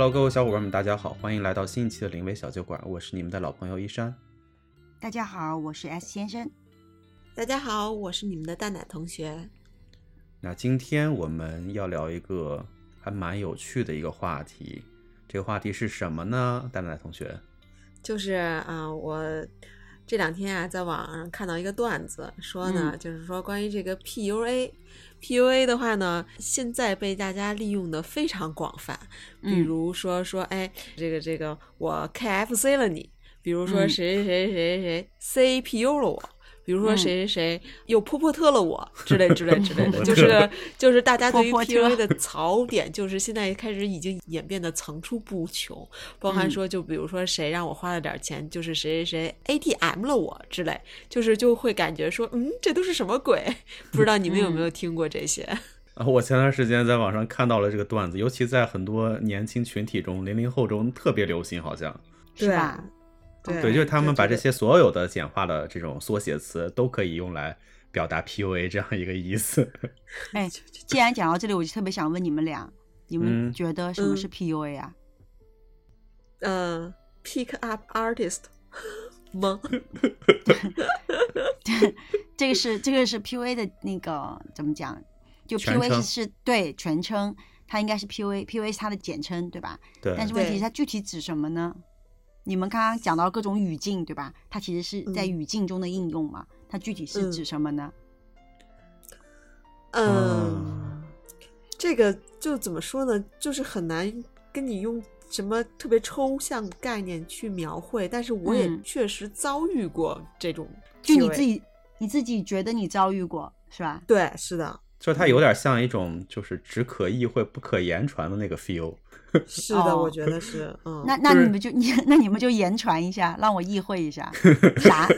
Hello，各位小伙伴们，大家好，欢迎来到新一期的临危小酒馆，我是你们的老朋友一山。大家好，我是 S 先生。大家好，我是你们的蛋奶同学。那今天我们要聊一个还蛮有趣的一个话题，这个话题是什么呢？蛋奶同学，就是啊，我这两天啊，在网上看到一个段子，说呢，嗯。就是说关于这个 PUA，PUA 的话呢，现在被大家利用的非常广泛，比嗯。如说说，哎，这个这个我 KFC 了你，比如说嗯。谁谁谁谁谁 CPU 了我。比如说嗯谁谁谁又泼泼特了我之类之类之类的，就是就是大家对于泼泼特 PUA 的槽点，就是现在开始已经演变的层出不穷，包含嗯说就比如说谁让我花了点钱，就是谁谁谁 ATM 了我之类，就是就会感觉说，嗯，这都是什么鬼？不知道你们有没有听过这些？啊，我前段时间在网上看到了这个段子，尤其在很多年轻群体中，零零后中特别流行，好像。是吧？对对，就是他们把这些所有的简化的这种缩写词都可以用来表达 PUA 这样一个意思。哎，既然讲到这里，我就特别想问你们俩，你们嗯觉得什么是 PUA 啊？嗯、p i c k up artist 吗？这个是这个是 PUA 的那个怎么讲？就 PUA 是是对全称，它应该是 PUA，PUA 是它的简称，对吧？对，但是问题是它具体指什么呢？你们刚刚讲到各种语境，对吧？它其实是在嗯语境中的应用嘛，它具体是嗯指什么呢？嗯，这个就怎么说呢？就是很难跟你用什么特别抽象概念去描绘，但是我也嗯确实遭遇过这种就你自己你自己觉得你遭遇过是吧？对，是的，就它有点像一种就是只可意会不可言传的那个 feel。是的，哦。我觉得是，嗯，那那你们就你那你们就言传一下，让我意会一下，啥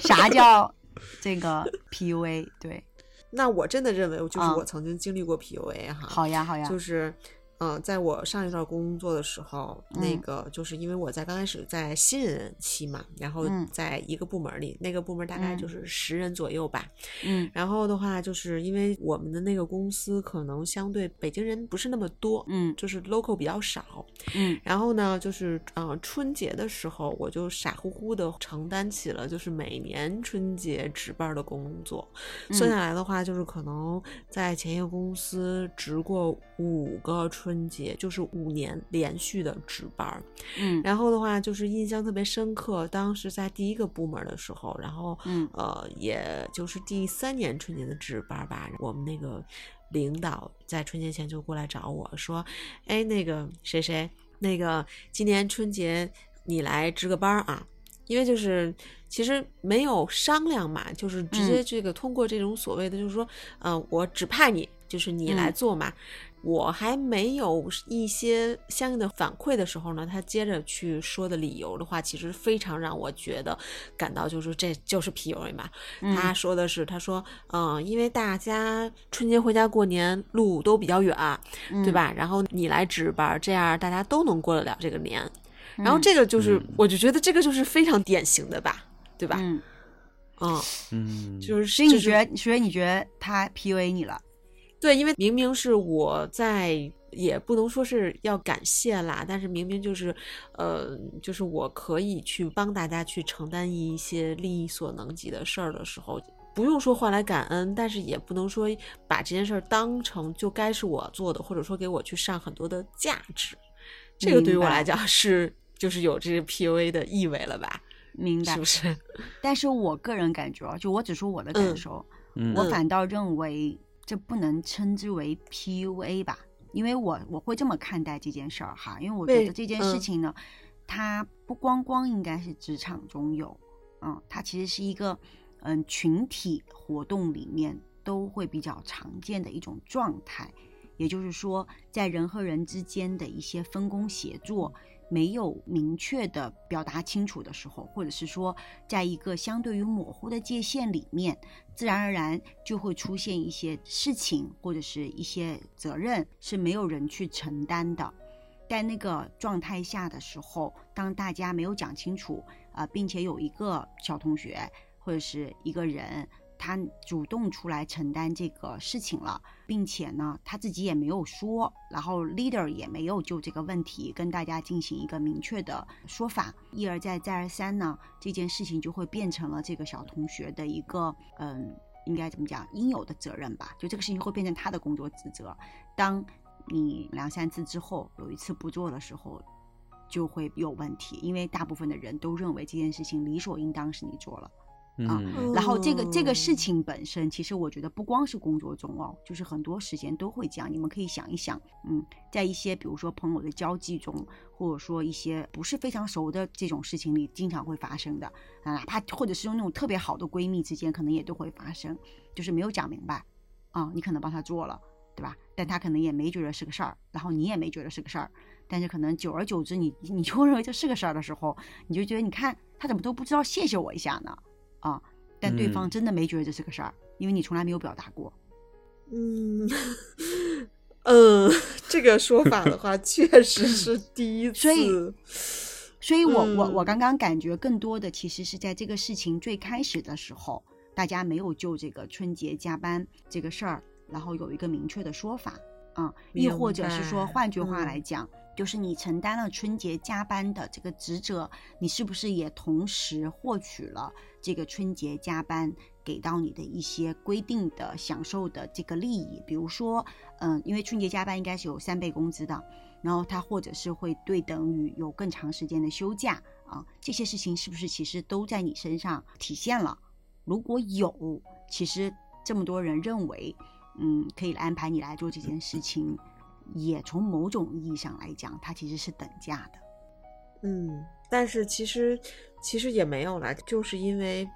啥叫这个 PUA？对，那我真的认为，就是啊我曾经经历过 PUA 哈，好呀好呀，就是，嗯、在我上一段工作的时候，那嗯。个就是因为我在刚开始在新人期嘛，然后嗯。在一个部门里，那个部门大概嗯。就是十人左右吧，嗯。然后的话，就是因为我们的那个公司可能相对北京人不是那么多，嗯。就是 local 比较少。嗯。然后呢，就是呃春节的时候，我就傻乎乎的承担起了就是每年春节值班的工作。算下来的话，就是可能在前一个公司值过五个春节，就是五年连续的值班。嗯然后的话，就是印象特别深刻，当时在第一个部门的时候，然后嗯呃，也就是第三年春节的值班吧，我们那个领导在春节前就过来找我说，哎，那个谁谁，那个今年春节你来值个班啊。因为就是其实没有商量嘛，就是直接这个通过这种所谓的，就是说，嗯、我指派你，就是你来嗯做嘛。我还没有一些相应的反馈的时候呢，他接着去说的理由的话，其实非常让我觉得感到就是这就是 PUA 嘛。嗯他说的是，他说，嗯、因为大家春节回家过年路都比较远，嗯对？吧？然后你来值班，这样大家都能过得了这个年。然后嗯这个就是，嗯我就觉得这个就是非常典型的吧，对吧？嗯，嗯，嗯，就是所以你就是觉得，所以你觉得他 PUA 你了？对，因为明明是我在，也不能说是要感谢啦，但是明明就是，呃，就是我可以去帮大家去承担一些力所能及的事儿的时候，不用说换来感恩，但是也不能说把这件事儿当成就该是我做的，或者说给我去上很多的价值，这个对于我来讲是就是有这个 PUA 的意味了吧？明白是不？是？但是我个人感觉啊，就我只说我的感嗯受，嗯我反倒认为这不能称之为 PUA 吧，因为我我会这么看待这件事儿哈，因为我觉得这件事嗯情呢，它不光光应该是职场中有，嗯，它其实是一个嗯群体活动里面都会比较常见的一种状态，也就是说，在人和人之间的一些分工协作。没有明确的表达清楚的时候，或者是说，在一个相对于模糊的界限里面，自然而然就会出现一些事情或者是一些责任是没有人去承担的。在那个状态下的时候，当大家没有讲清楚啊、呃并且有一个小同学或者是一个人，他主动出来承担这个事情了，并且呢，他自己也没有说，然后 leader 也没有就这个问题跟大家进行一个明确的说法，一而再再而三呢，这件事情就会变成了这个小同学的一个嗯，应该怎么讲，应有的责任吧？就这个事情会变成他的工作职责。当你两三次之后有一次不做的时候，就会有问题，因为大部分的人都认为这件事情理所应当是你做了。啊嗯然后这个这个事哦情本身，其实我觉得不光是工作中哦，就是很多时间都会这样。你们可以想一想，嗯，在一些比如说朋友的交际中，或者说一些不是非常熟的这种事情里，经常会发生的啊，哪怕或者是用那种特别好的闺蜜之间，可能也都会发生，就是没有讲明白啊，你可能帮她做了，对吧？但她可能也没觉得是个事儿，然后你也没觉得是个事儿，但是可能久而久之你，你就认为这是个事儿的时候，你就觉得你看她怎么都不知道谢谢我一下呢？啊，但对方嗯真的没觉得这是个事儿，因为你从来没有表达过。嗯呃，这个说法的话，确实是 第一次。所以所以我我我嗯刚刚感觉更多的其实是在这个事情最开始的时候，大家没有就这个春节加班这个事儿，然后有一个明确的说法啊、亦明或者是说，换句话嗯来讲，就是你承担了春节加班的这个职责，你是不是也同时获取了这个春节加班给到你的一些规定的享受的这个利益？比如说，嗯，因为春节加班应该是有三倍工资的，然后它或者是会对等于有更长时间的休假啊，这些事情是不是其实都在你身上体现了？如果有，其实这么多人认为，嗯，可以安排你来做这件事情，也从某种意义上来讲，它其实是等价的。嗯，但是其实其实也没有啦，就是因为，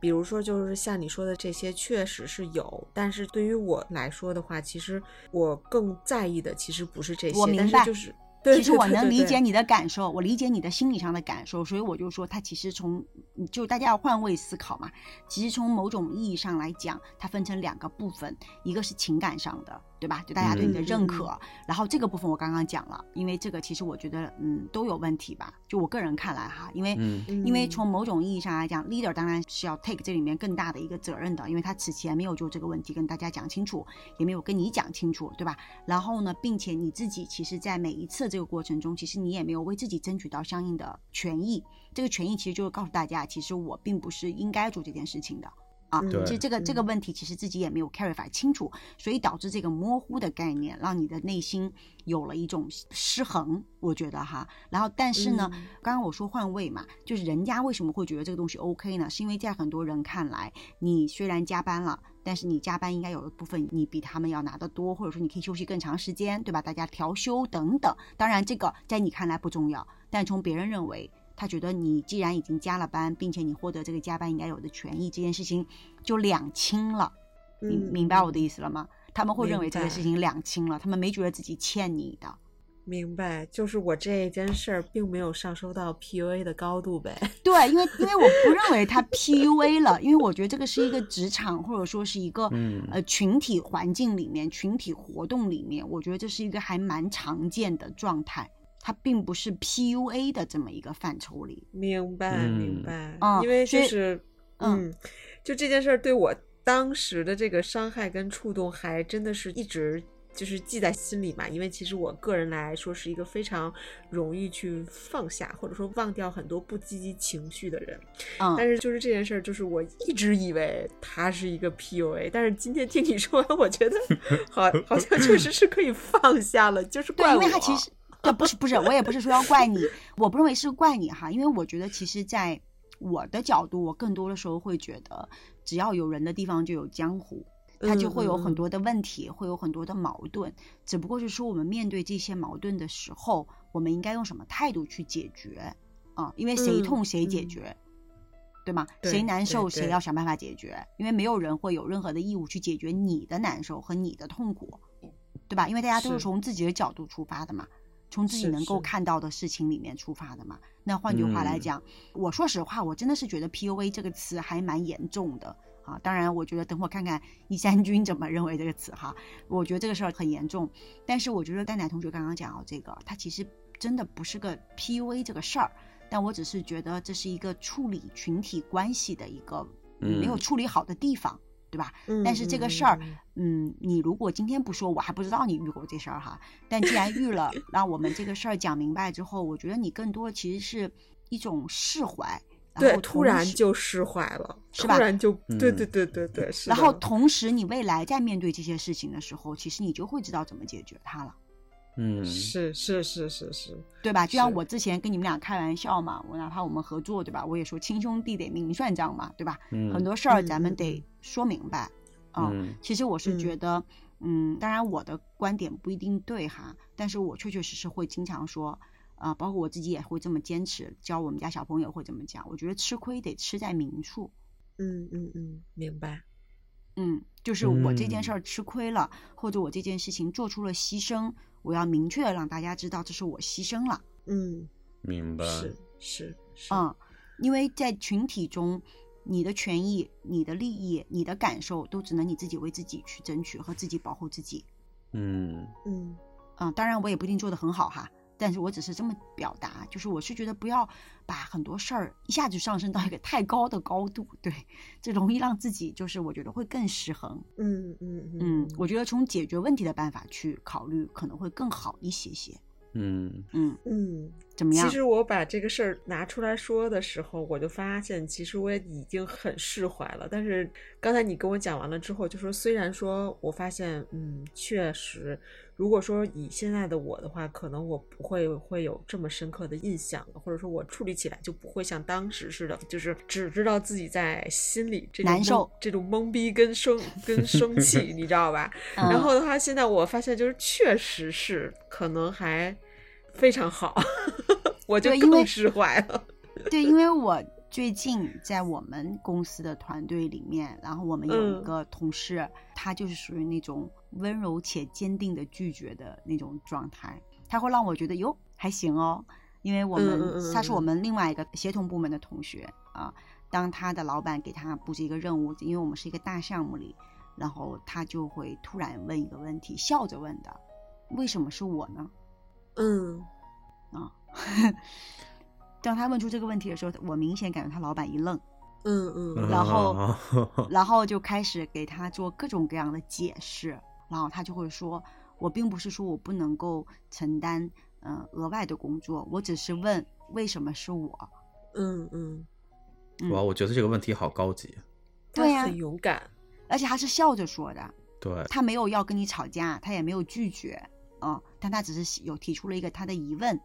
比如说，就是像你说的这些，确实是有，但是对于我来说的话，其实我更在意的其实不是这些，我明白但是就是。对其实我能理解你的感受，我理解你的心理上的感受，所以我就说，它其实从就大家要换位思考嘛。其实从某种意义上来讲，它分成两个部分，一个是情感上的，对吧？就大家对你的认可，然后这个部分我刚刚讲了，因为这个其实我觉得嗯都有问题吧，就我个人看来哈，因为嗯因为嗯从某种意义上来讲，leader 当然是要 take 这里面更大的一个责任的，因为他此前没有就这个问题跟大家讲清楚，也没有跟你讲清楚，对吧？然后呢，并且你自己其实，在每一次这个过程中，其实你也没有为自己争取到相应的权益。这个权益其实就是告诉大家，其实我并不是应该做这件事情的。啊，对其实这个这个嗯问题其实自己也没有 clarify 清楚，所以导致这个模糊的概念，让你的内心有了一种失衡，我觉得哈。然后但是呢，嗯刚刚我说换位嘛，就是人家为什么会觉得这个东西 OK 呢？是因为在很多人看来，你虽然加班了，但是你加班应该有一部分你比他们要拿得多，或者说你可以休息更长时间，对吧？大家调休等等。当然这个在你看来不重要，但从别人认为。他觉得你既然已经加了班，并且你获得这个加班应该有的权益，这件事情就两清了。明嗯明白我的意思了吗？他们会认为这个事情两清了，他们没觉得自己欠你的。明白，就是我这件事儿并没有上升到 PUA 的高度呗。对，因为因为我不认为他 PUA 了，因为我觉得这个是一个职场或者说是一个、嗯呃群体环境里面、群体活动里面，我觉得这是一个还蛮常见的状态，它并不是 PUA 的这么一个范畴里。明白，明嗯白。啊因为就是，嗯嗯，就这件事儿对我当时的这个伤害跟触动，还真的是一直就是记在心里嘛。因为其实我个人来说是一个非常容易去放下或者说忘掉很多不积极情绪的人。嗯，但是就是这件事儿，就是我一直以为它是一个 PUA，但是今天听你说完，我觉得 好好像确实是可以放下了，就是，怪我。因为他其实对，不是不是，我也不是说要怪你，我不认为是怪你哈，因为我觉得其实，在我的角度，我更多的时候会觉得，只要有人的地方就有江湖。它就会有很多的问题，会有很多的矛盾，只不过是说我们面对这些矛盾的时候，我们应该用什么态度去解决啊？因为谁嗯痛谁解嗯决，对吗？对谁难受谁要想办法解决，因为没有人会有任何的义务去解决你的难受和你的痛苦，对吧？因为大家都是是从自己的角度出发的嘛。从自己能够看到的事情里面出发的嘛。那换句话来嗯讲，我说实话，我真的是觉得 PUA 这个词还蛮严重的啊。当然，我觉得等会儿看看一三军怎么认为这个词哈。我觉得这个事儿很严重，但是我觉得蛋奶同学刚刚讲到这个，它其实真的不是个 PUA 这个事儿，但我只是觉得这是一个处理群体关系的一个你没有嗯处理好的地方，对吧？嗯但是这个事儿，嗯，你如果今天不说，我还不知道你遇过这事儿哈。但既然遇了，那我们这个事儿讲明白之后，我觉得你更多的其实是一种释怀，然对，后突然就释怀了，是吧突然就对嗯对对对对，是然后同时你未来在面对这些事情的时候，其实你就会知道怎么解决它了。嗯，是是是是是，对吧？就像我之前跟你们俩开玩笑嘛，我哪怕我们合作，对吧？我也说亲兄弟得明算账嘛，对吧？嗯很多事儿咱们得说明白。啊、嗯其实我是嗯觉得，嗯，当然我的观点不一定对哈，但是我确确实实会经常说，啊、包括我自己也会这么坚持，教我们家小朋友会怎么讲。我觉得吃亏得吃在明处，嗯嗯嗯，明白，嗯，就是我这件嗯。事儿吃亏了，或者我这件事情做出了牺牲，我要明确的让大家知道这是我牺牲了。嗯，明白，是是是，嗯，因为在群体中，你的权益、你的利益、你的感受，都只能你自己为自己去争取和自己保护自己。嗯。嗯。嗯，当然我也不一定做得很好哈，但是我只是这么表达，就是我是觉得不要把很多事儿一下子上升到一个太高的高度，对，这容易让自己就是我觉得会更失衡。嗯嗯嗯，我觉得从解决问题的办法去考虑，可能会更好一些些。嗯嗯，嗯。怎么样？其实我把这个事儿拿出来说的时候，我就发现，其实我也已经很释怀了。但是刚才你跟我讲完了之后，就说虽然说我发现，嗯，确实，如果说以现在的我的话，可能我不会会有这么深刻的印象了，或者说我处理起来就不会像当时似的，就是只知道自己在心里这种难受这种懵逼跟生 跟生气，你知道吧？嗯然后的话，现在我发现就是确实是可能还非常好，我就因为更释怀了。对，因为我最近在我们公司的团队里面，然后我们有一嗯个同事，他就是属于那种温柔且坚定的拒绝的那种状态，他会让我觉得哟还行哦，因为我们、他是我嗯们另外一个协同部门的同学啊，当他的老板给他布置一个任务，因为我们是一个大项目里，然后他就会突然问一个问题，笑着问的，为什么是我呢？嗯啊，当他问出这个问题的时候，我明显感觉他老板一愣，嗯嗯然后后 然后就开始给他做各种各样的解释，然后他就会说：“我并不是说我不能够承担嗯、呃额外的工作，我只是问为什么是我。嗯嗯，嗯哇，我觉得这个问题好高级。对呀他很勇敢。”而且他是笑着说的，对，他没有要跟你吵架，他也没有拒绝，嗯，但他只是有提出了一个他的疑问，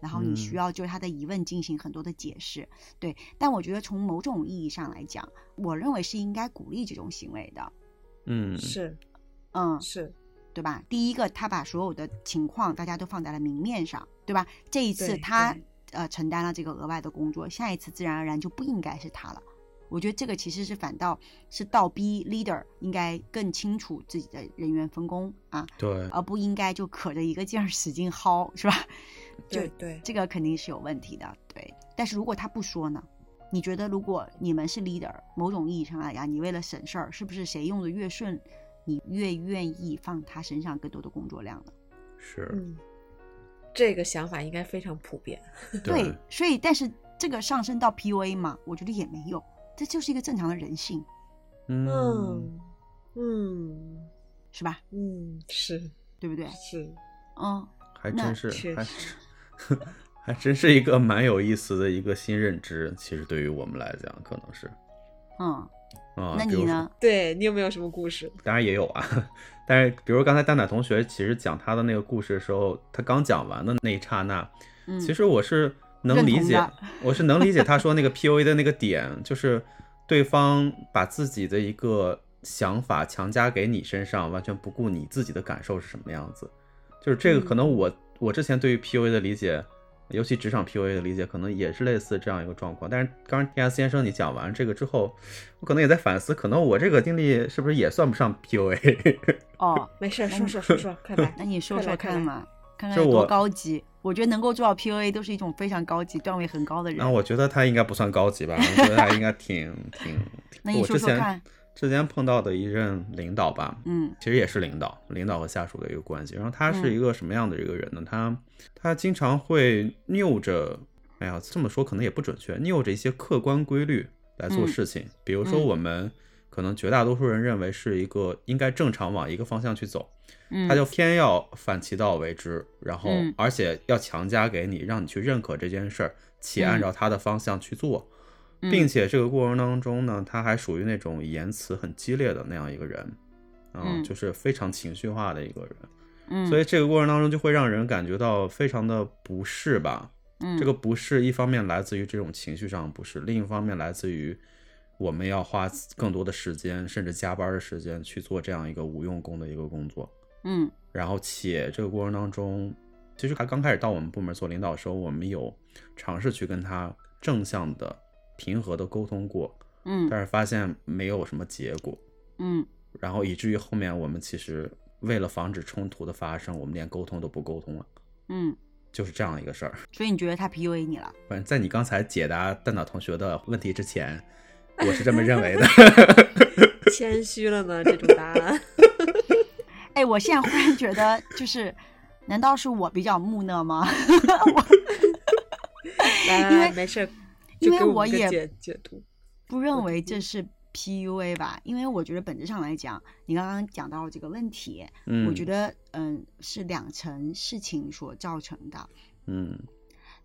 然后你需嗯要就他的疑问进行很多的解释，对。但我觉得从某种意义上来讲，我认为是应该鼓励这种行为的，嗯，是嗯，是，对吧？第一个，他把所有的情况大家都放在了明面上，对吧？这一次他呃承担了这个额外的工作，下一次自然而然就不应该是他了。我觉得这个其实是反倒是倒逼 leader 应该更清楚自己的人员分工啊，对，而不应该就可着一个劲儿使劲薅，是吧？就对对，这个肯定是有问题的，对。但是如果他不说呢？你觉得如果你们是 leader，某种意义上来讲，你为了省事儿，是不是谁用的越顺，你越愿意放他身上更多的工作量呢？是，嗯，这个想法应该非常普遍。对，所以但是这个上升到 PUA 嘛，我觉得也没有，这就是一个正常的人性，嗯嗯嗯是吧？嗯，是对不对？是，嗯，还真是，还确实还真是一个蛮有意思的一个新认知。其实对于我们来讲，可能是嗯，啊，比如说那你呢？对你有没有什么故事？当然也有啊，但是比如刚才蛋奶同学其实讲他的那个故事的时候，他刚讲完的那一刹那，嗯，其实我是能理解我是能理解他说那个 PUA 的那个点，就是对方把自己的一个想法强加给你身上，完全不顾你自己的感受是什么样子。就是这个，可能我我之前对于 PUA 的理解，尤其职场 PUA 的理解，可能也是类似这样一个状况。但是刚刚 T S 先生你讲完这个之后，我可能也在反思，可能我这个经历是不是也算不上 PUA？哦，没事儿，说说说说，快来。那你说说看嘛，看看有多高级。我觉得能够做到 PUA 都是一种非常高级、段位很高的人。那我觉得他应该不算高级吧，我觉得他应该挺 挺。那你我之前说说看，之前碰到的一任领导吧，嗯其实也是领导，领导和下属的一个关系。然后他是嗯一个什么样的一个人呢？他他经常会拗着，哎呀，这么说可能也不准确，拗着一些客观规律来做嗯事情。比如说，嗯我们可能绝大多数人认为是一个应该正常往一个方向去走，嗯，他就偏要反其道为之，然后嗯。而且要强加给你，让你去认可这件事儿，且按照他的方向去做，嗯。并且这个过程当中呢，他还属于那种言辞很激烈的那样一个人，啊、嗯。就是非常情绪化的一个人。嗯，所以这个过程当中就会让人感觉到非常的不适吧。嗯。这个不适一方面来自于这种情绪上的不适，另一方面来自于我们要花更多的时间，甚至加班的时间去做这样一个无用功的一个工作。嗯然后且这个过程当中，其实他刚开始到我们部门做领导的时候，我们有尝试去跟他正向的、平和的沟通过，嗯但是发现没有什么结果。嗯然后以至于后面我们其实为了防止冲突的发生，我们连沟通都不沟通了，嗯，就是这样一个事儿。所以你觉得他 PUA 你了？反正在你刚才解答蛋岛同学的问题之前，我是这么认为的。谦虚了呢，这种答案。哎，我现在忽然觉得，就是，难道是我比较木讷吗？来来因为来，没事儿，因为我也解解读。不认为这是 PUA 吧？因为我觉得本质上来讲，你刚刚讲到这个问题，嗯，我觉得嗯是两层事情所造成的。嗯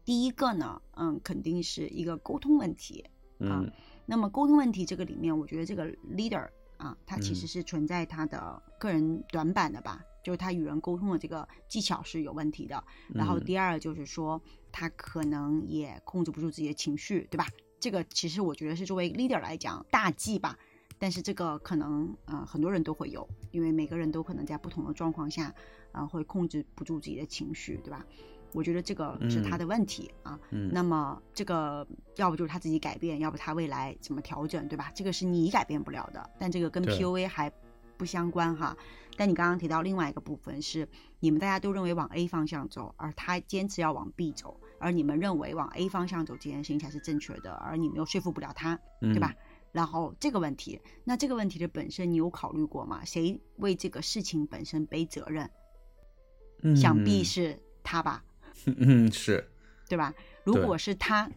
第一个呢，嗯，肯定是一个沟通问题。嗯那么沟通问题这个里面，我觉得这个 leader 啊，他其实嗯是存在他的个人短板的吧，就是他与人沟通的这个技巧是有问题的。然后嗯第二就是说，他可能也控制不住自己的情绪，对吧？这个其实我觉得是作为 leader 来讲大忌吧。但是这个可能呃很多人都会有，因为每个人都可能在不同的状况下，呃会控制不住自己的情绪，对吧？我觉得这个是他嗯的问题啊。嗯，那么这个要不就是他自己改变，要不他未来怎么调整，对吧？这个是你改变不了的，但这个跟 PUA 还不相关哈。但你刚刚提到另外一个部分是，你们大家都认为往 A 方向走，而他坚持要往 B 走，而你们认为往 A 方向走这件事情才是正确的，而你们又说服不了他，对对吧？？然后这个问题，那这个问题的本身你有考虑过吗？谁为这个事情本身背责任？嗯，想必是他吧。嗯是对吧？如果是他，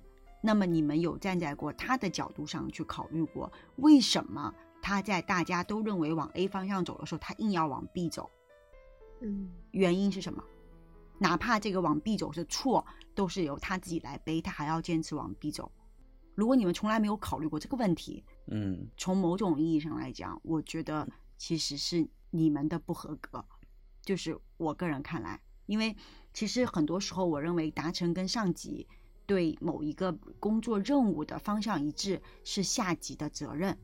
那么你们有站在过他的角度上去考虑过，为什么他在大家都认为往 A 方向走的时候，他硬要往 B 走？嗯原因是什么？哪怕这个往 B 走是错，都是由他自己来背，他还要坚持往 B 走。如果你们从来没有考虑过这个问题，嗯从某种意义上来讲，我觉得其实是你们的不合格，就是我个人看来，因为其实很多时候，我认为达成跟上级对某一个工作任务的方向一致是下级的责任，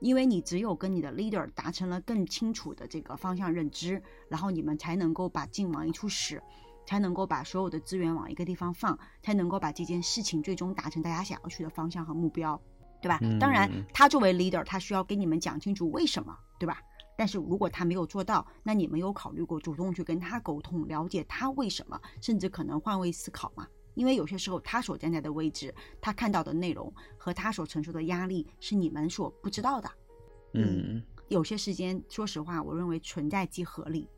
因为你只有跟你的 leader 达成了更清楚的这个方向认知，然后你们才能够把劲往一处使。才能够把所有的资源往一个地方放，才能够把这件事情最终达成大家想要去的方向和目标。对吧？当然嗯，他作为 leader，他需要给你们讲清楚为什么，对吧？但是如果他没有做到，那你没有考虑过主动去跟他沟通，了解他为什么，甚至可能换位思考嘛？因为有些时候他所站在的位置，他看到的内容和他所承受的压力是你们所不知道的。嗯有些时间，说实话，我认为存在即合理。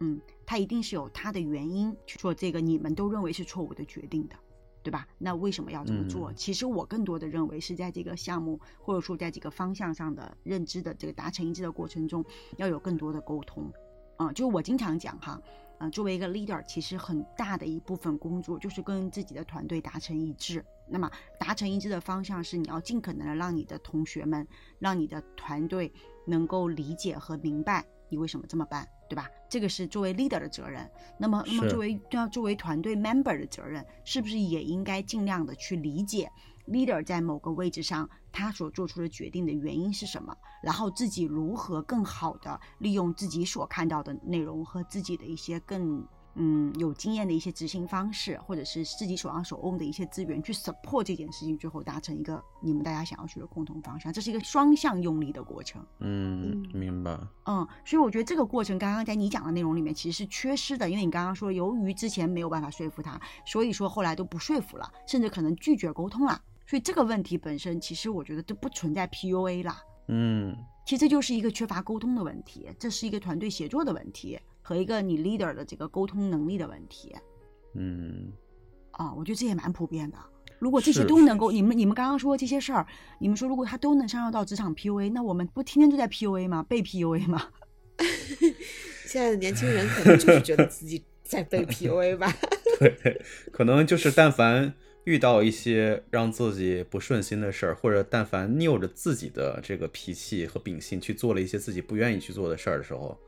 嗯，他一定是有他的原因去做这个你们都认为是错误的决定的，对吧？那为什么要这么做？嗯其实我更多的认为是在这个项目或者说在这个方向上的认知的这个达成一致的过程中，要有更多的沟通。啊、就我经常讲哈，呃，作为一个 leader，其实很大的一部分工作就是跟自己的团队达成一致。那么达成一致的方向是你要尽可能的让你的同学们，让你的团队能够理解和明白你为什么这么办，对吧？这个是作为 leader 的责任。那么，那么作为要作为团队 member 的责任，是不是也应该尽量的去理解 leader 在某个位置上他所做出的决定的原因是什么，然后自己如何更好的利用自己所看到的内容和自己的一些更。嗯，有经验的一些执行方式，或者是自己手上手握的一些资源，去 support 这件事情，最后达成一个你们大家想要去的共同方向，这是一个双向用力的过程。嗯嗯，明白。嗯，所以我觉得这个过程刚刚在你讲的内容里面其实是缺失的，因为你刚刚说由于之前没有办法说服他，所以说后来都不说服了，甚至可能拒绝沟通了。所以这个问题本身其实我觉得都不存在 PUA 啦，嗯其实这就是一个缺乏沟通的问题，这是一个团队协作的问题和一个你 leader 的这个沟通能力的问题嗯，啊、我觉得这也蛮普遍的。如果这些都能够，你们你们刚刚说这些事儿，你们说如果他都能上升到职场 PUA，那我们不天天都在 PUA 吗？被 PUA 吗？现在的年轻人可能就是觉得自己在被 PUA 吧。对，可能就是但凡遇到一些让自己不顺心的事儿，或者但凡拗着自己的这个脾气和秉性去做了一些自己不愿意去做的事儿的时候，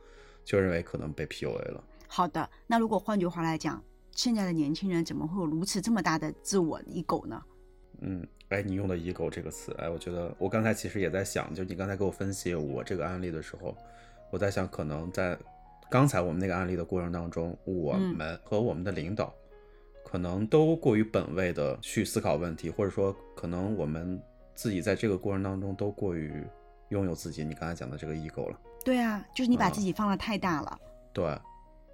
就认为可能被 PUA 了。好的，那如果换句话来讲，现在的年轻人怎么会有如此这么大的自我 ego 呢？嗯，哎，你用的 “ego” 这个词，哎，我觉得我刚才其实也在想，就你刚才给我分析我这个案例的时候，我在想，可能在刚才我们那个案例的过程当中，我嗯们和我们的领导可能都过于本位的去思考问题，或者说，可能我们自己在这个过程当中都过于拥有自己你刚才讲的这个 ego 了。对啊，就是你把啊自己放的太大了。对，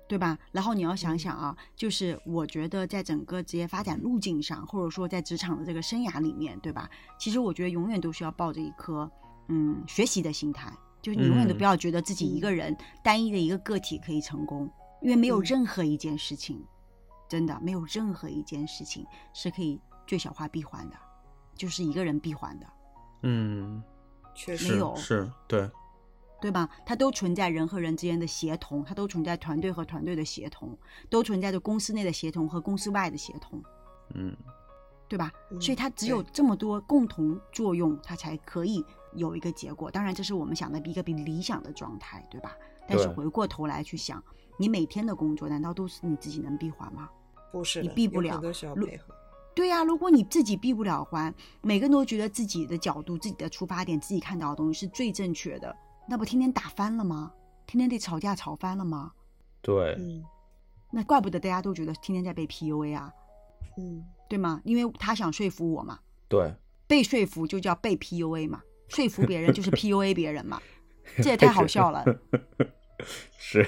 对吧？然后你要嗯想想啊，就是我觉得在整个职业发展路径上，或者说在职场的这个生涯里面，对吧？其实我觉得永远都是要抱着一颗嗯学习的心态，就是你永远都嗯不要觉得自己一个人、单一的一个个体可以成功，因为没有嗯任何一件事情，真的没有任何一件事情是可以最小化闭环的，就是一个人闭环的。嗯，确实没有是，对，对吧？它都存在人和人之间的协同，它都存在团队和团队的协同，都存在着公司内的协同和公司外的协同，嗯，对吧？嗯所以它只有这么多共同作用，它才可以有一个结果。当然，这是我们想的一个比理想的状态，对吧？但是回过头来去想，你每天的工作难道都是你自己能闭环吗？不是你避不了。对呀、如果你自己闭不了环，每个人都觉得自己的角度、自己的出发点、自己看到的东西是最正确的，那不天天打翻了吗？天天得吵架吵翻了吗？对，嗯那怪不得大家都觉得天天在被 PUA 啊，嗯，对吗？因为他想说服我嘛，对，被说服就叫被 PUA 嘛，说服别人就是 PUA 别人嘛，这也太好笑了，是，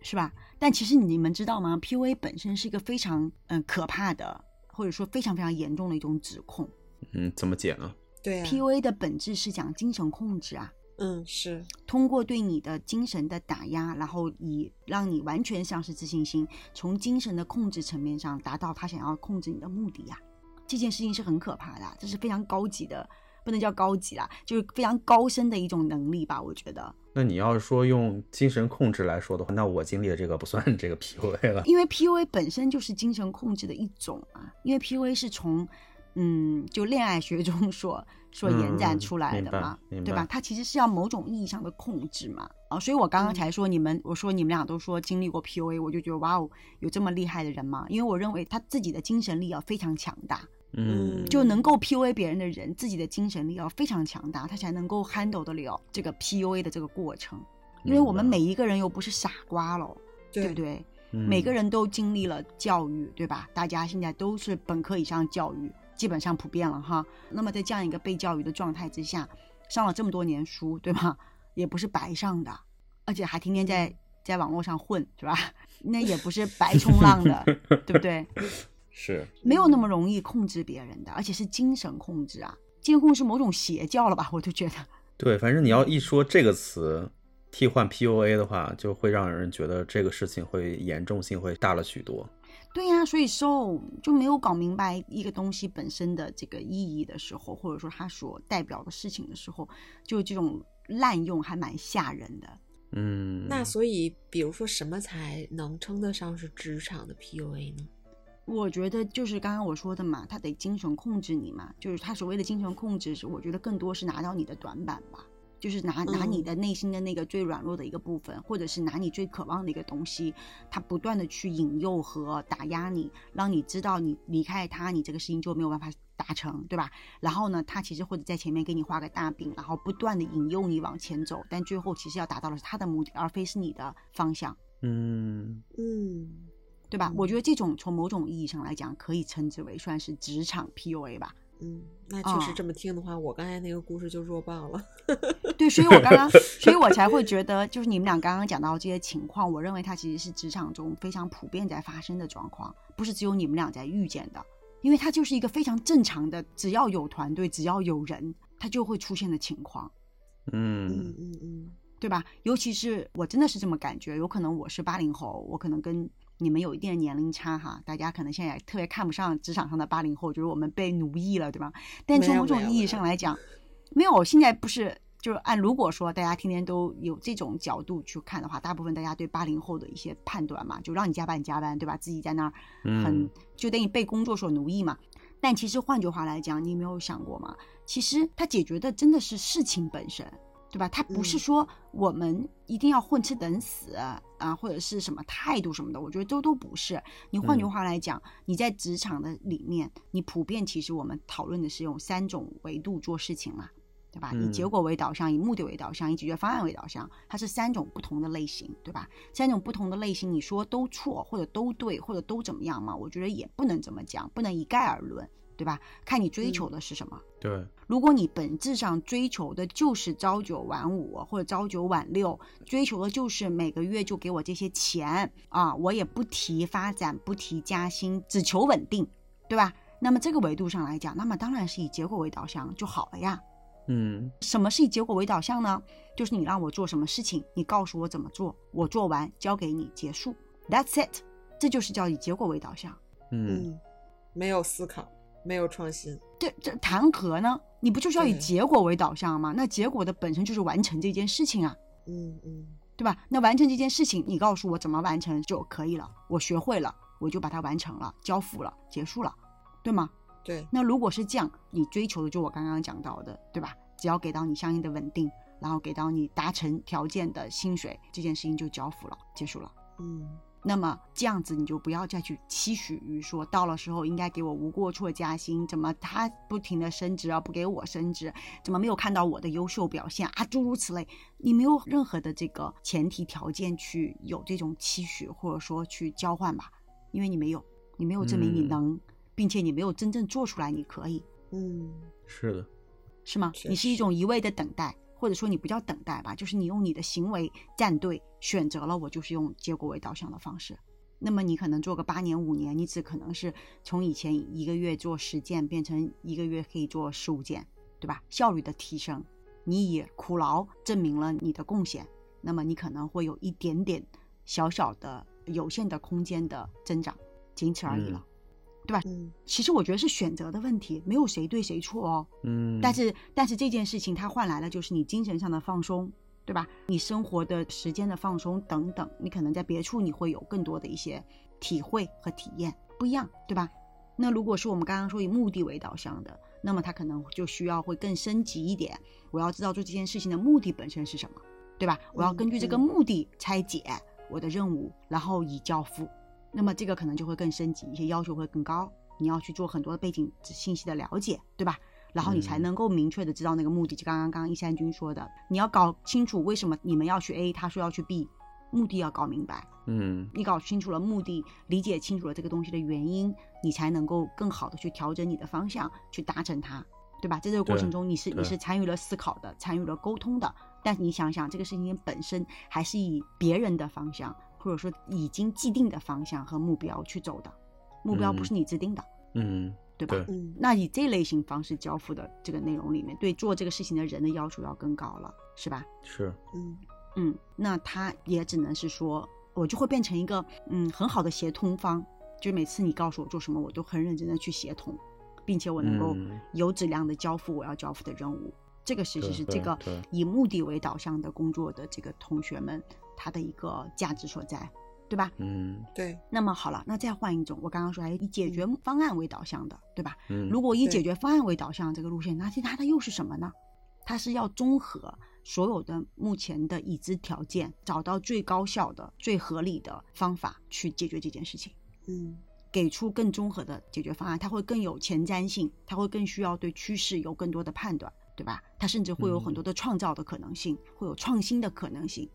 是吧？但其实你们知道吗？PUA 本身是一个非常嗯可怕的，或者说非常非常严重的一种指控。嗯，怎么解呢？对啊，PUA 的本质是讲精神控制啊，嗯是，通过对你的精神的打压，然后以让你完全丧失自信心，从精神的控制层面上达到他想要控制你的目的呀、这件事情是很可怕的，这是非常高级的，不能叫高级啦，就是非常高深的一种能力吧，我觉得。那你要是说用精神控制来说的话，那我经历的这个不算这个 PUA 了。因为 PUA 本身就是精神控制的一种啊，因为 PUA 是从嗯，就恋爱学中所所延展嗯出来的嘛，明对吧白？它其实是要某种意义上的控制嘛，啊，所以我刚刚才说你们，我说你们俩都说经历过 PUA，我就觉得哇哦，有这么厉害的人吗？因为我认为他自己的精神力要非常强大，嗯，就能够 PUA 别人的人，自己的精神力要非常强大，他才能够 handle 得了这个 PUA 的这个过程。因为我们每一个人又不是傻瓜喽，对不对？每个嗯人都经历了教育，对吧？大家现在都是本科以上教育，基本上普遍了哈。那么在这样一个被教育的状态之下，上了这么多年书，对吧？也不是白上的，而且还天天在在网络上混，是吧？那也不是白冲浪的，对不对？是没有那么容易控制别人的，而且是精神控制啊。监控是某种邪教了吧？我就觉得，对，反正你要一说这个词替换 PUA 的话，就会让人觉得这个事情会严重性会大了许多。对呀、所以说就没有搞明白一个东西本身的这个意义的时候，或者说它所代表的事情的时候，就这种滥用还蛮吓人的。嗯，那所以比如说什么才能称得上是职场的 PUA 呢？我觉得就是刚刚我说的嘛，他得精神控制你嘛，就是他所谓的精神控制，是我觉得更多是拿到你的短板吧，就是拿拿你嗯的内心的那个最软弱的一个部分，或者是拿你最渴望的一个东西，他不断的去引诱和打压你，让你知道你离开他，你这个事情就没有办法达成，对吧？然后呢，他其实或者在前面给你画个大饼，然后不断的引诱你往前走，但最后其实要达到的是他的目的，而非是你的方向。嗯，嗯，对吧？嗯我觉得这种从某种意义上来讲，可以称之为算是职场 PUA 吧。嗯，那确实哦这么听的话，我刚才那个故事就弱爆了。对，所以我刚刚，所以我才会觉得，就是你们俩刚刚讲到这些情况，我认为它其实是职场中非常普遍在发生的状况，不是只有你们俩在遇见的，因为它就是一个非常正常的，只要有团队，只要有人，它就会出现的情况。嗯嗯嗯嗯对吧？尤其是我真的是这么感觉，有可能我是八零后，我可能跟你们有一定的年龄差哈，大家可能现在也特别看不上职场上的八零后，就是我们被奴役了，对吧？但从某种意义上来讲，没有，现在不是。就是按如果说大家天天都有这种角度去看的话，大部分大家对八零后的一些判断嘛，就让你加班你加班，对吧？自己在那儿很就等于被工作所奴役嘛。但其实换句话来讲，你有没有想过吗？其实他解决的真的是事情本身，对吧？他不是说我们一定要混吃等死啊，或者是什么态度什么的，我觉得都都不是。你换句话来讲，你在职场的里面，你普遍其实我们讨论的是用三种维度做事情嘛。对吧？以结果为导向，以目的为导向，以解决方案为导向，它是三种不同的类型，对吧？三种不同的类型，你说都错或者都对或者都怎么样嘛？我觉得也不能这么讲，不能一概而论，对吧？看你追求的是什么。对，如果你本质上追求的就是朝九晚五或者朝九晚六，追求的就是每个月就给我这些钱啊，我也不提发展，不提加薪，只求稳定，对吧？那么这个维度上来讲，那么当然是以结果为导向就好了呀。嗯，什么是以结果为导向呢？就是你让我做什么事情，你告诉我怎么做，我做完交给你结束，That's it，这就是叫以结果为导向。嗯，没有思考，没有创新，这这谈何呢？你不就是要以结果为导向吗？那结果的本身就是完成这件事情啊。嗯嗯，对吧？那完成这件事情，你告诉我怎么完成就可以了，我学会了，我就把它完成了，交付了，结束了，对吗？对，那如果是这样，你追求的就我刚刚讲到的，对吧？只要给到你相应的稳定，然后给到你达成条件的薪水，这件事情就交付了，结束了。嗯，那么这样子你就不要再去期许于说，到了时候应该给我无过错加薪，怎么他不停的升职而不给我升职，怎么没有看到我的优秀表现啊？诸如此类，你没有任何的这个前提条件去有这种期许，或者说去交换吧，因为你没有，你没有证明你能。并且你没有真正做出来，你可以，嗯，是的，是吗？你是一种一味的等待，或者说你不叫等待吧，就是你用你的行为站队，选择了我就是用结果为导向的方式。那么你可能做个八年五年，你只可能是从以前一个月做十件变成一个月可以做十五件，对吧？效率的提升，你以苦劳证明了你的贡献，那么你可能会有一点点小小的有限的空间的增长，仅此而已了。对吧？嗯，其实我觉得是选择的问题，没有谁对谁错哦。嗯，但是但是这件事情它换来了就是你精神上的放松，对吧？你生活的时间的放松等等，你可能在别处你会有更多的一些体会和体验不一样，对吧？那如果是我们刚刚说以目的为导向的，那么它可能就需要会更升级一点。我要知道做这件事情的目的本身是什么，对吧？我要根据这个目的拆解我的任务，然后以交付。那么这个可能就会更升级一些，要求会更高。你要去做很多背景信息的了解，对吧？然后你才能够明确的知道那个目的。就刚刚刚一山君说的，你要搞清楚为什么你们要去 A，他说要去 B，目的要搞明白。嗯，你搞清楚了目的，理解清楚了这个东西的原因，你才能够更好的去调整你的方向，去达成它，对吧？在这个过程中，你是你是参与了思考的，参与了沟通的。但你想想，这个事情本身还是以别人的方向。或者说已经既定的方向和目标去走的，目标不是你制定的，嗯，对吧？嗯，那以这类型方式交付的这个内容里面，对做这个事情的人的要求要更高了，是吧？是，嗯嗯，那他也只能是说，我就会变成一个嗯很好的协同方，就每次你告诉我做什么，我都很认真的去协同，并且我能够有质量的交付我要交付的任务。这个其实是这个以目的为导向的工作的这个同学们。它的一个价值所在，对吧？嗯，对。那么好了，那再换一种，我刚刚说还以解决方案为导向的，对吧？嗯。如果以解决方案为导向这个路线，那其他的又是什么呢？它是要综合所有的目前的已知条件，找到最高效的、最合理的方法去解决这件事情。嗯。给出更综合的解决方案，它会更有前瞻性，它会更需要对趋势有更多的判断，对吧？它甚至会有很多的创造的可能性，会有创新的可能性。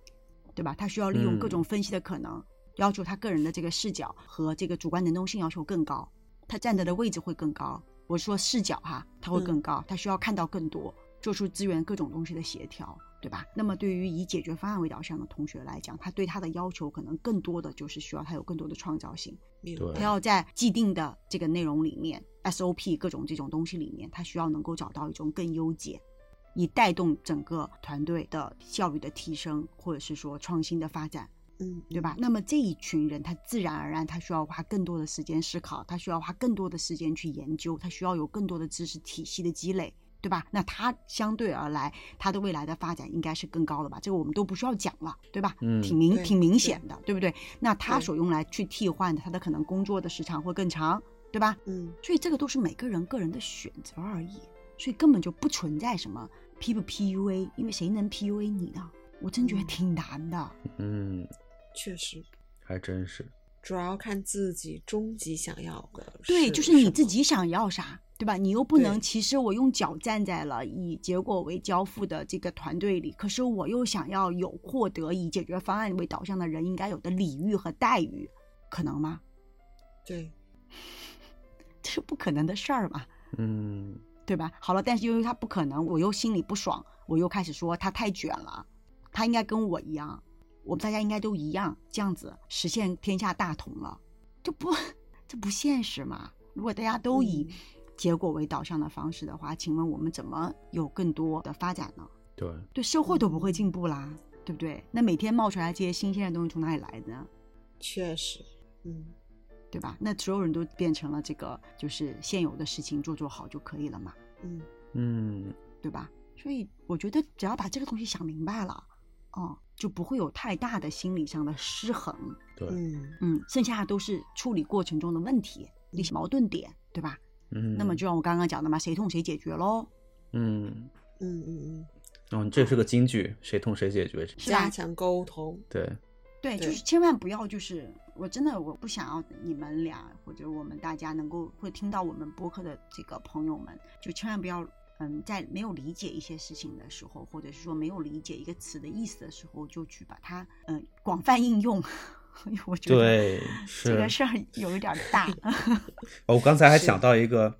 对吧？他需要利用各种分析的可能，要求他个人的这个视角和这个主观能动性要求更高，他站在的位置会更高。我说视角哈，他会更高，他需要看到更多，做出资源各种东西的协调，对吧？那么对于以解决方案为导向的同学来讲，他对他的要求可能更多的就是需要他有更多的创造性，他要在既定的这个内容里面，SOP 各种这种东西里面，他需要能够找到一种更优解。以带动整个团队的效率的提升，或者是说创新的发展，嗯，对吧？那么这一群人，他自然而然他需要花更多的时间思考，他需要花更多的时间去研究，他需要有更多的知识体系的积累，对吧？那他相对而来，他的未来的发展应该是更高的吧？这个我们都不需要讲了，对吧？嗯挺明挺明显的，对不对？那他所用来去替换的，他的可能工作的时长会更长，对吧？嗯所以这个都是每个人个人的选择而已，所以根本就不存在什么 P 不 PUA，因为谁能 PUA 你呢？我真觉得嗯挺难的。嗯，确实，还真是。主要看自己终极想要的。对，就是你自。己想要啥，对吧？你又不能，其实我用脚站在了以结果为交付的这个团队里，可是我又想要有获得以解决方案为导向的人应该有的礼遇和待遇，可能吗？对，这是不可能的事儿嘛。嗯对吧？好了，但是由于他不可能，我又心里不爽，我又开始说他太卷了，他应该跟我一样，我们大家应该都一样，这样子实现天下大同了，这不这不现实嘛？如果大家都以嗯结果为导向的方式的话，请问我们怎么有更多的发展呢？对，对社会都不会进步啦，对不对？那每天冒出来这些新鲜的东西从哪里来的呢？确实，嗯，对吧？那所有人都变成了这个，就是现有的事情做做好就可以了嘛。嗯，嗯对吧？所以我觉得只要把这个东西想明白了，哦，就不会有太大的心理上的失衡。对，嗯，嗯，剩下的都是处理过程中的问题、那些矛盾点，对吧？嗯，那么就像我刚刚讲的嘛，谁痛谁解决喽，嗯，嗯嗯嗯，哦，这是个金句，谁痛谁解决。是吧加强沟通。对，对，就是千万不要，就是我真的我不想要你们俩或者我们大家能够会听到我们播客的这个朋友们，就千万不要。嗯，在没有理解一些事情的时候，或者是说没有理解一个词的意思的时候，就去把它嗯广泛应用。我觉得对，这个。事儿有一点儿大。哦我刚才还想到一个，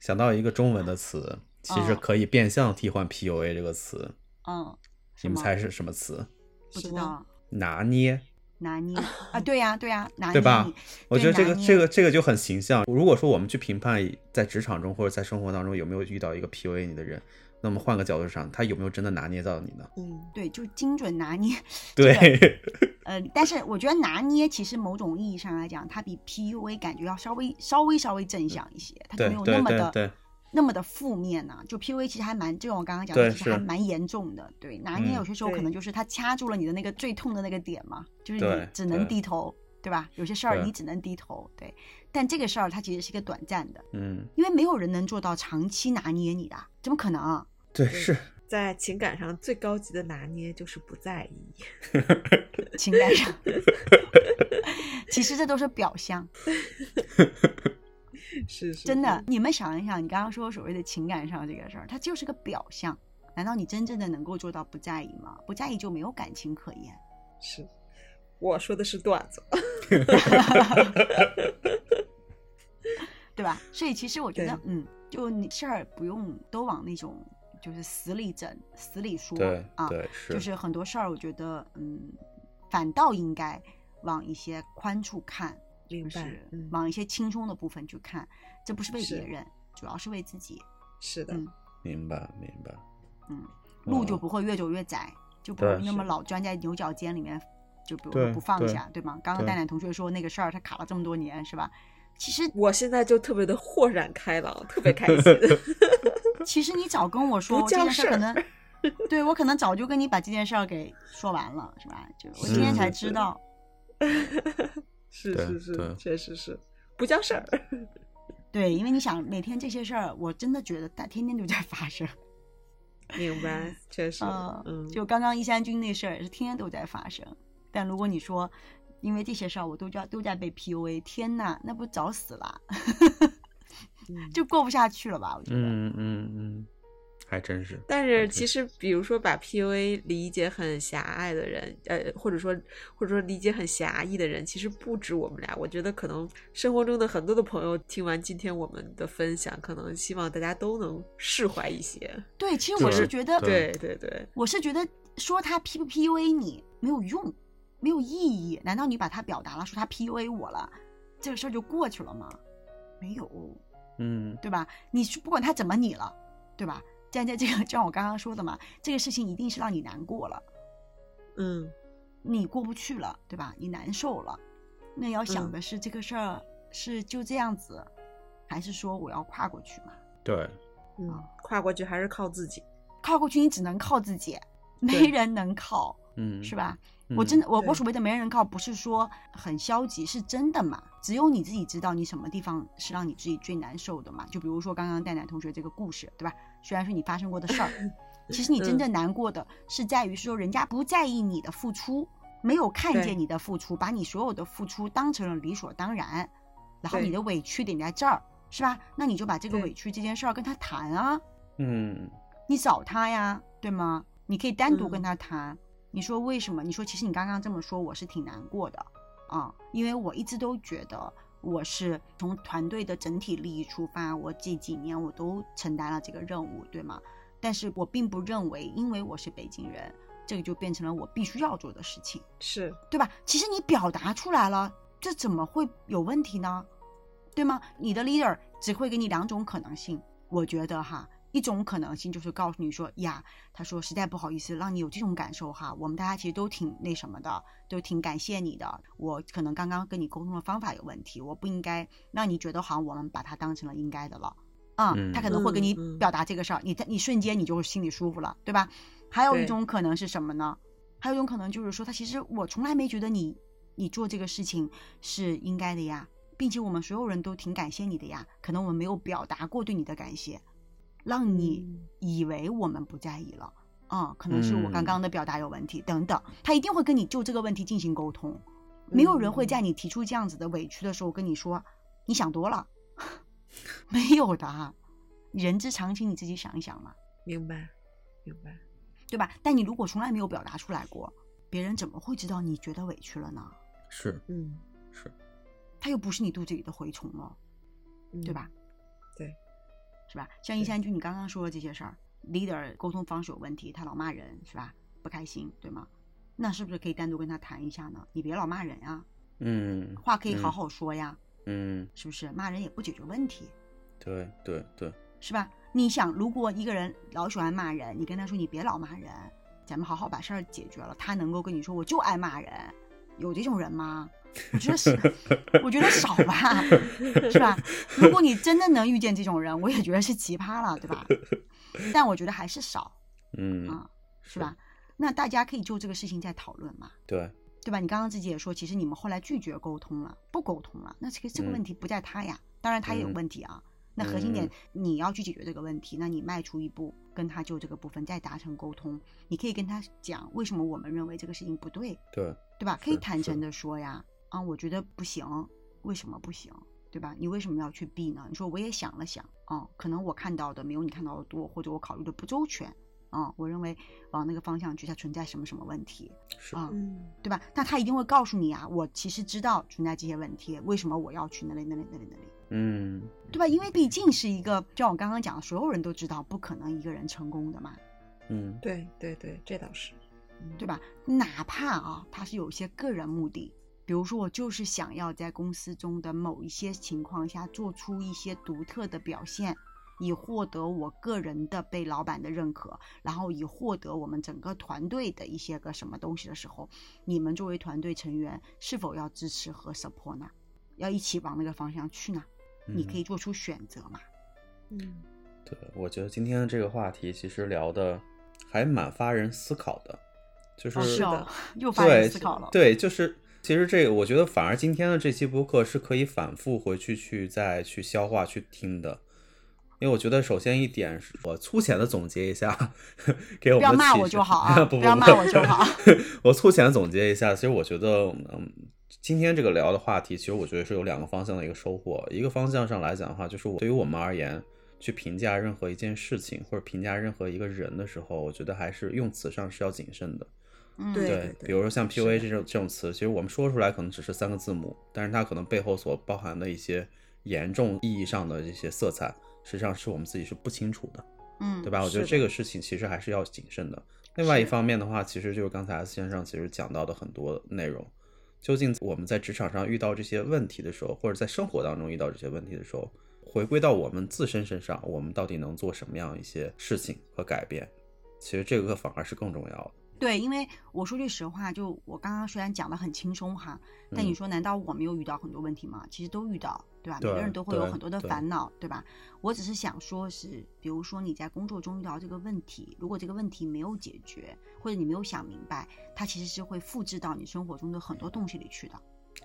想到一个中文的词，其实哦可以变相替换 PUA 这个词。嗯，你们猜是什么词？不知道拿捏，拿捏 啊？对呀、对呀、拿捏对吧你？我觉得这个这个这个就很形象。如果说我们去评判在职场中或者在生活当中有没有遇到一个 PUA 你的人，那么换个角度上，他有没有真的拿捏到你呢？嗯，对，就精准拿捏。这个对，呃，但是我觉得拿捏其实某种意义上来讲，它比 PUA 感觉要稍微稍微稍微正向一些，它就没有那么的对对，那么的负面呐、就 PUA 其实还蛮，就像我刚刚讲的，其实还蛮严重的。对，拿捏嗯有些时候可能就是他掐住了你的那个最痛的那个点嘛，就是你只能低头，对吧？有些事儿你只能低头，对。但这个事儿它其实是一个短暂的，嗯，因为没有人能做到长期拿捏你的，怎么可能对是，在情感上最高级的拿捏就是不在意。情感上，其实这都是表象。是是，真的，你们想一想，你刚刚说所谓的情感上这个事儿，它就是个表象。难道你真正的能够做到不在意吗？不在意就没有感情可言。是。我说的是段子。对吧？所以其实我觉得，嗯，就你事儿不用都往那种就是死里整、死里说对啊，对是，就是很多事儿，我觉得，嗯，反倒应该往一些宽处看，明白就是嗯往一些轻松的部分去看，这不是为别人，主要是为自己。是的，嗯明白明白。嗯，路就哦不会越走越窄，就不会那么老钻在牛角尖里面，就比如说不放下，对吗？刚刚对蛋蛋同学说那个事儿，他卡了这么多年，是吧？其实我现在就特别的豁然开朗，特别开心。其实你早跟我说这件事，可能对我可能早就跟你把这件事儿给说完了，是吧？就我今天才知道，对 是是是，确实是不叫事儿。对，因为你想每天这些事儿，我真的觉得它天天都在发生。明白，确实，嗯，嗯，就刚刚一山君那事儿也是天天都在发生。但如果你说因为这些事儿我都叫都在被 PUA，天呐，那不早死了，嗯就过不下去了吧？我觉得。嗯嗯嗯，还真是。但是其实，比如说把 PUA 理解很狭隘的人，呃，或者说或者说理解很狭义的人，其实不止我们俩。我觉得可能生活中的很多的朋友听完今天我们的分享，可能希望大家都能释怀一些。对，其实我是觉得，对对对对，我是觉得说他 P 不 PUA 你没有用，没有意义。难道你把他表达了，说他 PUA 我了，这个事儿就过去了吗？没有，嗯对吧？你是不管他怎么你了，对吧？站在这个，就像我刚刚说的嘛，这个事情一定是让你难过了。嗯，你过不去了，对吧？你难受了，那要想嗯的是这个事儿是就这样子，还是说我要跨过去嘛？对，嗯，跨过去还是靠自己。跨过去你只能靠自己，没人能靠，嗯，是吧？嗯？我真的，我我所谓的没人能靠，不是说很消极，是真的嘛？只有你自己知道你什么地方是让你自己最难受的嘛？就比如说刚刚蛋蛋同学这个故事，对吧？虽然是你发生过的事儿，其实你真正难过的是在于说人家不在意你的付出，没有看见你的付出，把你所有的付出当成了理所当然，然后你的委屈点在这儿，是吧？那你就把这个委屈这件事儿跟他谈啊，嗯你找他呀，对吗？你可以单独嗯跟他谈。你说为什么？你说其实你刚刚这么说，我是挺难过的啊，因为我一直都觉得我是从团队的整体利益出发，我这几年我都承担了这个任务，对吗？但是我并不认为，因为我是北京人，这个就变成了我必须要做的事情，是，对吧？其实你表达出来了，这怎么会有问题呢？对吗？你的 leader 只会给你两种可能性，我觉得哈，一种可能性就是告诉你说呀，他说实在不好意思让你有这种感受哈，我们大家其实都挺那什么的，都挺感谢你的。我可能刚刚跟你沟通的方法有问题，我不应该让你觉得好像我们把它当成了应该的了。啊、嗯他可能会跟你表达这个事儿，你你瞬间你就心里舒服了，对吧？还有一种可能是什么呢？还有一种可能就是说，他其实我从来没觉得你你做这个事情是应该的呀，并且我们所有人都挺感谢你的呀，可能我们没有表达过对你的感谢，让你嗯以为我们不在意了。啊、可能是我刚嗯刚的表达有问题，等等，他一定会跟你就这个问题进行沟通。没有人会在嗯你提出这样子的委屈的时候跟你说你想多了，没有的啊，人之常情，你自己想一想嘛，明白，明白。对吧？但你如果从来没有表达出来过，别人怎么会知道你觉得委屈了呢？是嗯，是，他又不是你肚子里的蛔虫了，对嗯吧？？对，是吧？像一山君，你刚刚说的这些事儿，leader 沟通方式有问题，他老骂人，是吧？不开心，对吗？那是不是可以单独跟他谈一下呢？你别老骂人呀，嗯，话可以好嗯好说呀，嗯，是不是？骂人也不解决问题，对对对，是吧？你想，如果一个人老喜欢骂人，你跟他说你别老骂人，咱们好好把事儿解决了，他能够跟你说我就爱骂人，有这种人吗？我觉得是，我觉得少吧，是吧？如果你真的能遇见这种人，我也觉得是奇葩了，对吧？但我觉得还是少 嗯，啊，是吧？？那大家可以就这个事情再讨论嘛，对，对吧？你刚刚自己也说，其实你们后来拒绝沟通了，不沟通了，那这个这个嗯问题不在他呀，当然他也有嗯问题啊。那核心点嗯，你要去解决这个问题，那你迈出一步，跟他就这个部分再达成沟通，你可以跟他讲为什么我们认为这个事情不对，对，对吧？可以坦诚的说呀，啊，我觉得不行，为什么不行？对吧？你为什么要去避呢？你说我也想了想，啊，可能我看到的没有你看到的多，或者我考虑的不周全，啊，我认为往那个方向去，它存在什么什么问题，是，啊，嗯对吧？那他一定会告诉你啊，我其实知道存在这些问题，为什么我要去那里那里那里那里，嗯，对吧？因为毕竟是一个，就像我刚刚讲的，所有人都知道不可能一个人成功的嘛，嗯，对对对，这倒是，嗯对吧？哪怕啊，他是有一些个人目的，比如说我就是想要在公司中的某一些情况下做出一些独特的表现，以获得我个人的被老板的认可，然后以获得我们整个团队的一些个什么东西的时候，你们作为团队成员是否要支持和 support 呢？要一起往那个方向去呢？你可以做出选择嘛？嗯对，我觉得今天的这个话题其实聊的还蛮发人思考的，就是、哦，是哦，又发人对思考了。对，就是其实这个，我觉得反而今天的这期播客是可以反复回去去再去消化去听的，因为我觉得首先一点是我粗浅的总结一下，给我不要骂我们的启示就好不要骂我就好。我粗浅的总结一下，其实我觉得，嗯，今天这个聊的话题，其实我觉得是有两个方向的一个收获。一个方向上来讲的话，就是我对于我们而言，去评价任何一件事情或者评价任何一个人的时候，我觉得还是用词上是要谨慎的。嗯，对对，比如说像 PUA 这种这种词，其实我们说出来可能只是三个字母，但是它可能背后所包含的一些严重意义上的这些色彩，实际上是我们自己是不清楚的，嗯，对吧？我觉得这个事情其实还是要谨慎的。另外一方面的话，其实就是刚才 S 先生其实讲到的很多内容，究竟我们在职场上遇到这些问题的时候，或者在生活当中遇到这些问题的时候，回归到我们自身身上，我们到底能做什么样一些事情和改变？其实这个反而是更重要的。对，因为我说句实话，就我刚刚虽然讲的很轻松哈，但你嗯说难道我没有遇到很多问题吗？其实都遇到，对吧？每个人都会有很多的烦恼，对吧？我只是想说是，比如说你在工作中遇到这个问题，如果这个问题没有解决，或者你没有想明白，它其实是会复制到你生活中的很多东西里去的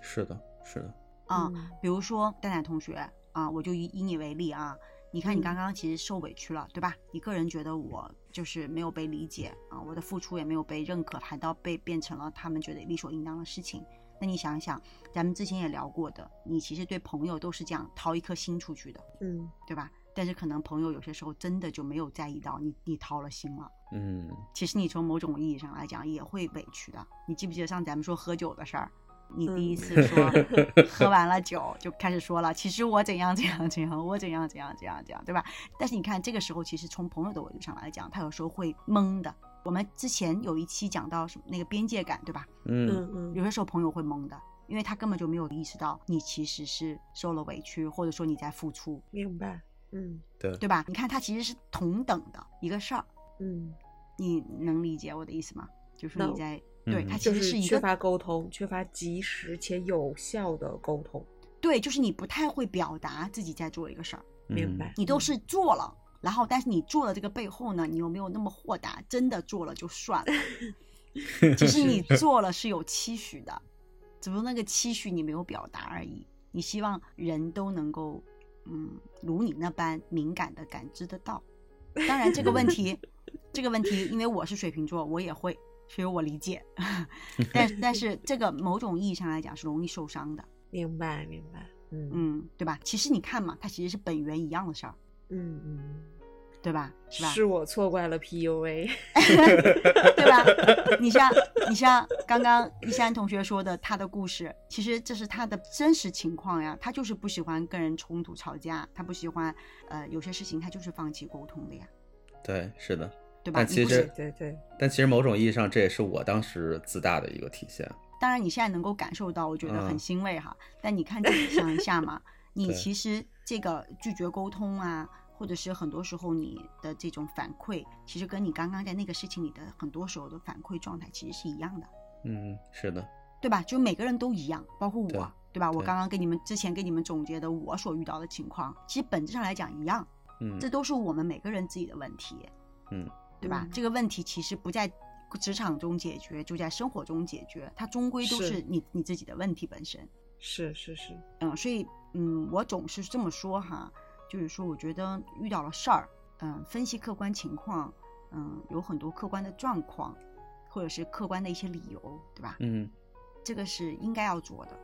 是的，是的，啊。嗯比如说蛋蛋同学啊，我就以以你为例啊，你看你嗯刚刚其实受委屈了，对吧？你个人觉得我就是没有被理解啊，我的付出也没有被认可，反倒被变成了他们觉得理所应当的事情。那你想一想，咱们之前也聊过的，你其实对朋友都是这样掏一颗心出去的，嗯对吧？但是可能朋友有些时候真的就没有在意到你，你掏了心了。嗯其实你从某种意义上来讲也会委屈的。你记不记得上咱们说喝酒的事儿？你第一次说、喝完了酒就开始说了，其实我怎样怎样怎样，我怎样怎样怎样怎样，对吧？但是你看这个时候，其实从朋友的维度上来讲，他有时候会懵的。我们之前有一期讲到什么那个边界感，对吧？嗯嗯嗯有些时候朋友会懵的，因为他根本就没有意识到你其实是受了委屈，或者说你在付出，明白，嗯对对吧？你看他其实是同等的一个事儿，嗯，你能理解我的意思吗？就是你在嗯对他其实是一个缺乏沟通，缺乏及时且有效的沟通，对，就是你不太会表达自己在做一个事儿，明白？嗯你都是做了，然后但是你做了这个背后呢，你有没有那么豁达？真的做了就算了，其实你做了是有期许的，只不过那个期许你没有表达而已。你希望人都能够，嗯，如你那般敏感的感知得到。当然，这个问题，这个问题，因为我是水瓶座，我也会，所以我理解。但但是这个某种意义上来讲是容易受伤的。明白明白，嗯嗯，对吧？其实你看嘛，它其实是本源一样的事儿，嗯嗯，对吧？是吧？是我错怪了 PUA，对吧？你像你像刚刚一山同学说的他的故事，其实这是他的真实情况呀。他就是不喜欢跟人冲突吵架，他不喜欢呃有些事情他就是放弃沟通的呀，对，是的。对吧？但其实对对，但其实某种意义上，这也是我当时自大的一个体现。当然你现在能够感受到，我觉得很嗯欣慰哈。但你看自己想一下嘛，你其实这个拒绝沟通啊，或者是很多时候你的这种反馈，其实跟你刚刚在那个事情里的很多时候的反馈状态其实是一样的。嗯，是的，对吧？就每个人都一样，包括我，对对吧？我刚刚给你们之前给你们总结的我所遇到的情况，其实本质上来讲一样，嗯这都是我们每个人自己的问题，嗯对吧？嗯这个问题其实不在职场中解决，就在生活中解决，它终归都是是你你自己的问题本身。是是是，嗯，所以嗯，我总是这么说哈，就是说，我觉得遇到了事儿，嗯，分析客观情况，嗯，有很多客观的状况，或者是客观的一些理由，对吧？嗯这个是应该要做的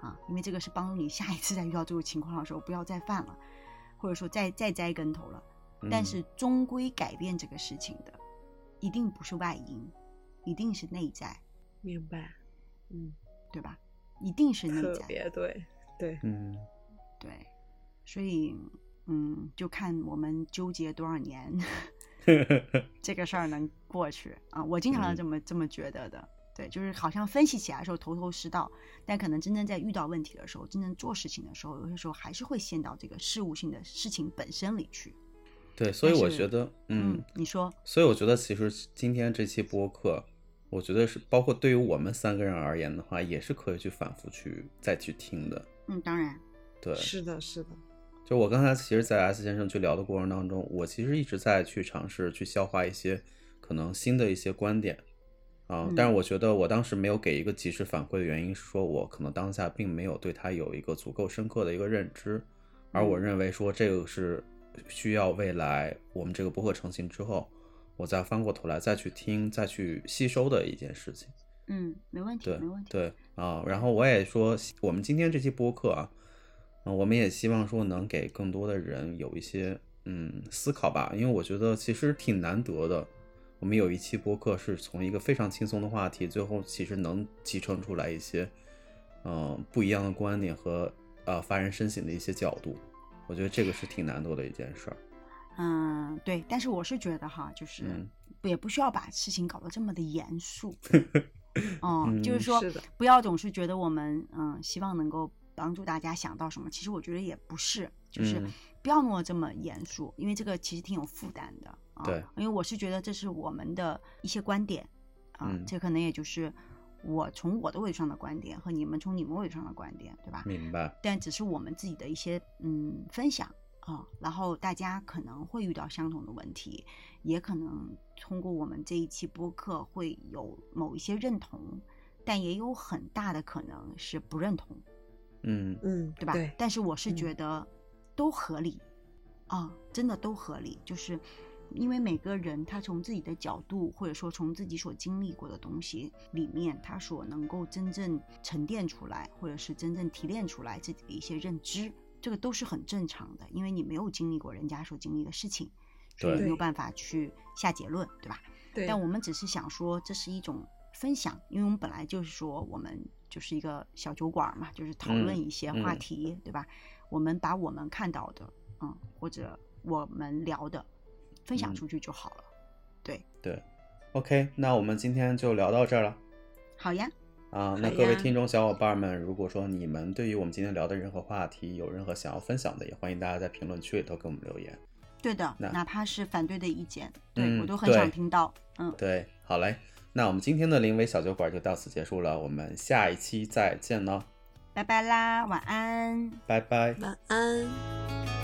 啊，因为这个是帮助你下一次再遇到这种情况的时候不要再犯了，或者说再再栽跟头了。嗯，但是终归改变这个事情的，一定不是外因，一定是内在，明白，嗯，对吧？一定是内特在，别对对，嗯对。所以，嗯，就看我们纠结多少年，这个事儿能过去啊！我经常嗯这么、这么觉得的。对，就是好像分析起来的时候头头是道，但可能真正在遇到问题的时候，真正做事情的时候，有些时候还是会陷到这个事务性的事情本身里去。对，所以我觉得，嗯，你说，所以我觉得其实今天这期播客，我觉得是包括对于我们三个人而言的话，也是可以去反复去再去听的。嗯，当然，对，是的是的，就我刚才其实，在 S 先生去聊的过程当中，我其实一直在去尝试去消化一些可能新的一些观点。啊，嗯但是我觉得我当时没有给一个及时反馈的原因是说，我可能当下并没有对他有一个足够深刻的一个认知，而我嗯。认为说这个是需要未来我们这个播客成型之后，我再翻过头来再去听、再去吸收的一件事情。嗯，没问题，对没问题。对啊，然后我也说，我们今天这期播客啊，嗯，我们也希望说能给更多的人有一些嗯思考吧，因为我觉得其实挺难得的。我们有一期播客是从一个非常轻松的话题，最后其实能集成出来一些嗯不一样的观点和呃发人深省的一些角度，我觉得这个是挺难度的一件事儿。嗯，对，但是我是觉得哈，就是、嗯也不需要把事情搞得这么的严肃。哦、就是嗯说不要总是觉得我们嗯希望能够帮助大家想到什么，其实我觉得也不是，就是嗯不要弄得这么严肃，因为这个其实挺有负担的啊。对，因为我是觉得这是我们的一些观点啊，嗯这可能也就是我从我的位置上的观点和你们从你们位置上的观点，对吧？明白。但只是我们自己的一些嗯分享啊，然后大家可能会遇到相同的问题，也可能通过我们这一期播客会有某一些认同，但也有很大的可能是不认同，嗯嗯，对吧？对，但是我是嗯觉得都合理啊，真的都合理，就是因为每个人他从自己的角度，或者说从自己所经历过的东西里面，他所能够真正沉淀出来，或者是真正提炼出来自己的一些认知，这个都是很正常的，因为你没有经历过人家所经历的事情，所以没有办法去下结论，对吧？对，但我们只是想说，这是一种分享，因为我们本来就是说，我们就是一个小酒馆嘛，就是讨论嗯一些话嗯题，对吧？我们把我们看到的，嗯，或者我们聊的，分享嗯出去就好了。对，对，OK，那我们今天就聊到这儿了。好呀，啊，那各位听众小伙伴们，如果说你们对于我们今天聊的任何话题有任何想要分享的，也欢迎大家在评论区里头给我们留言。对的，那哪怕是反对的意见，对、嗯我都很想听到。嗯，对，好嘞，那我们今天的临危小酒馆就到此结束了，我们下一期再见喽，拜拜啦，晚安。拜拜。晚安。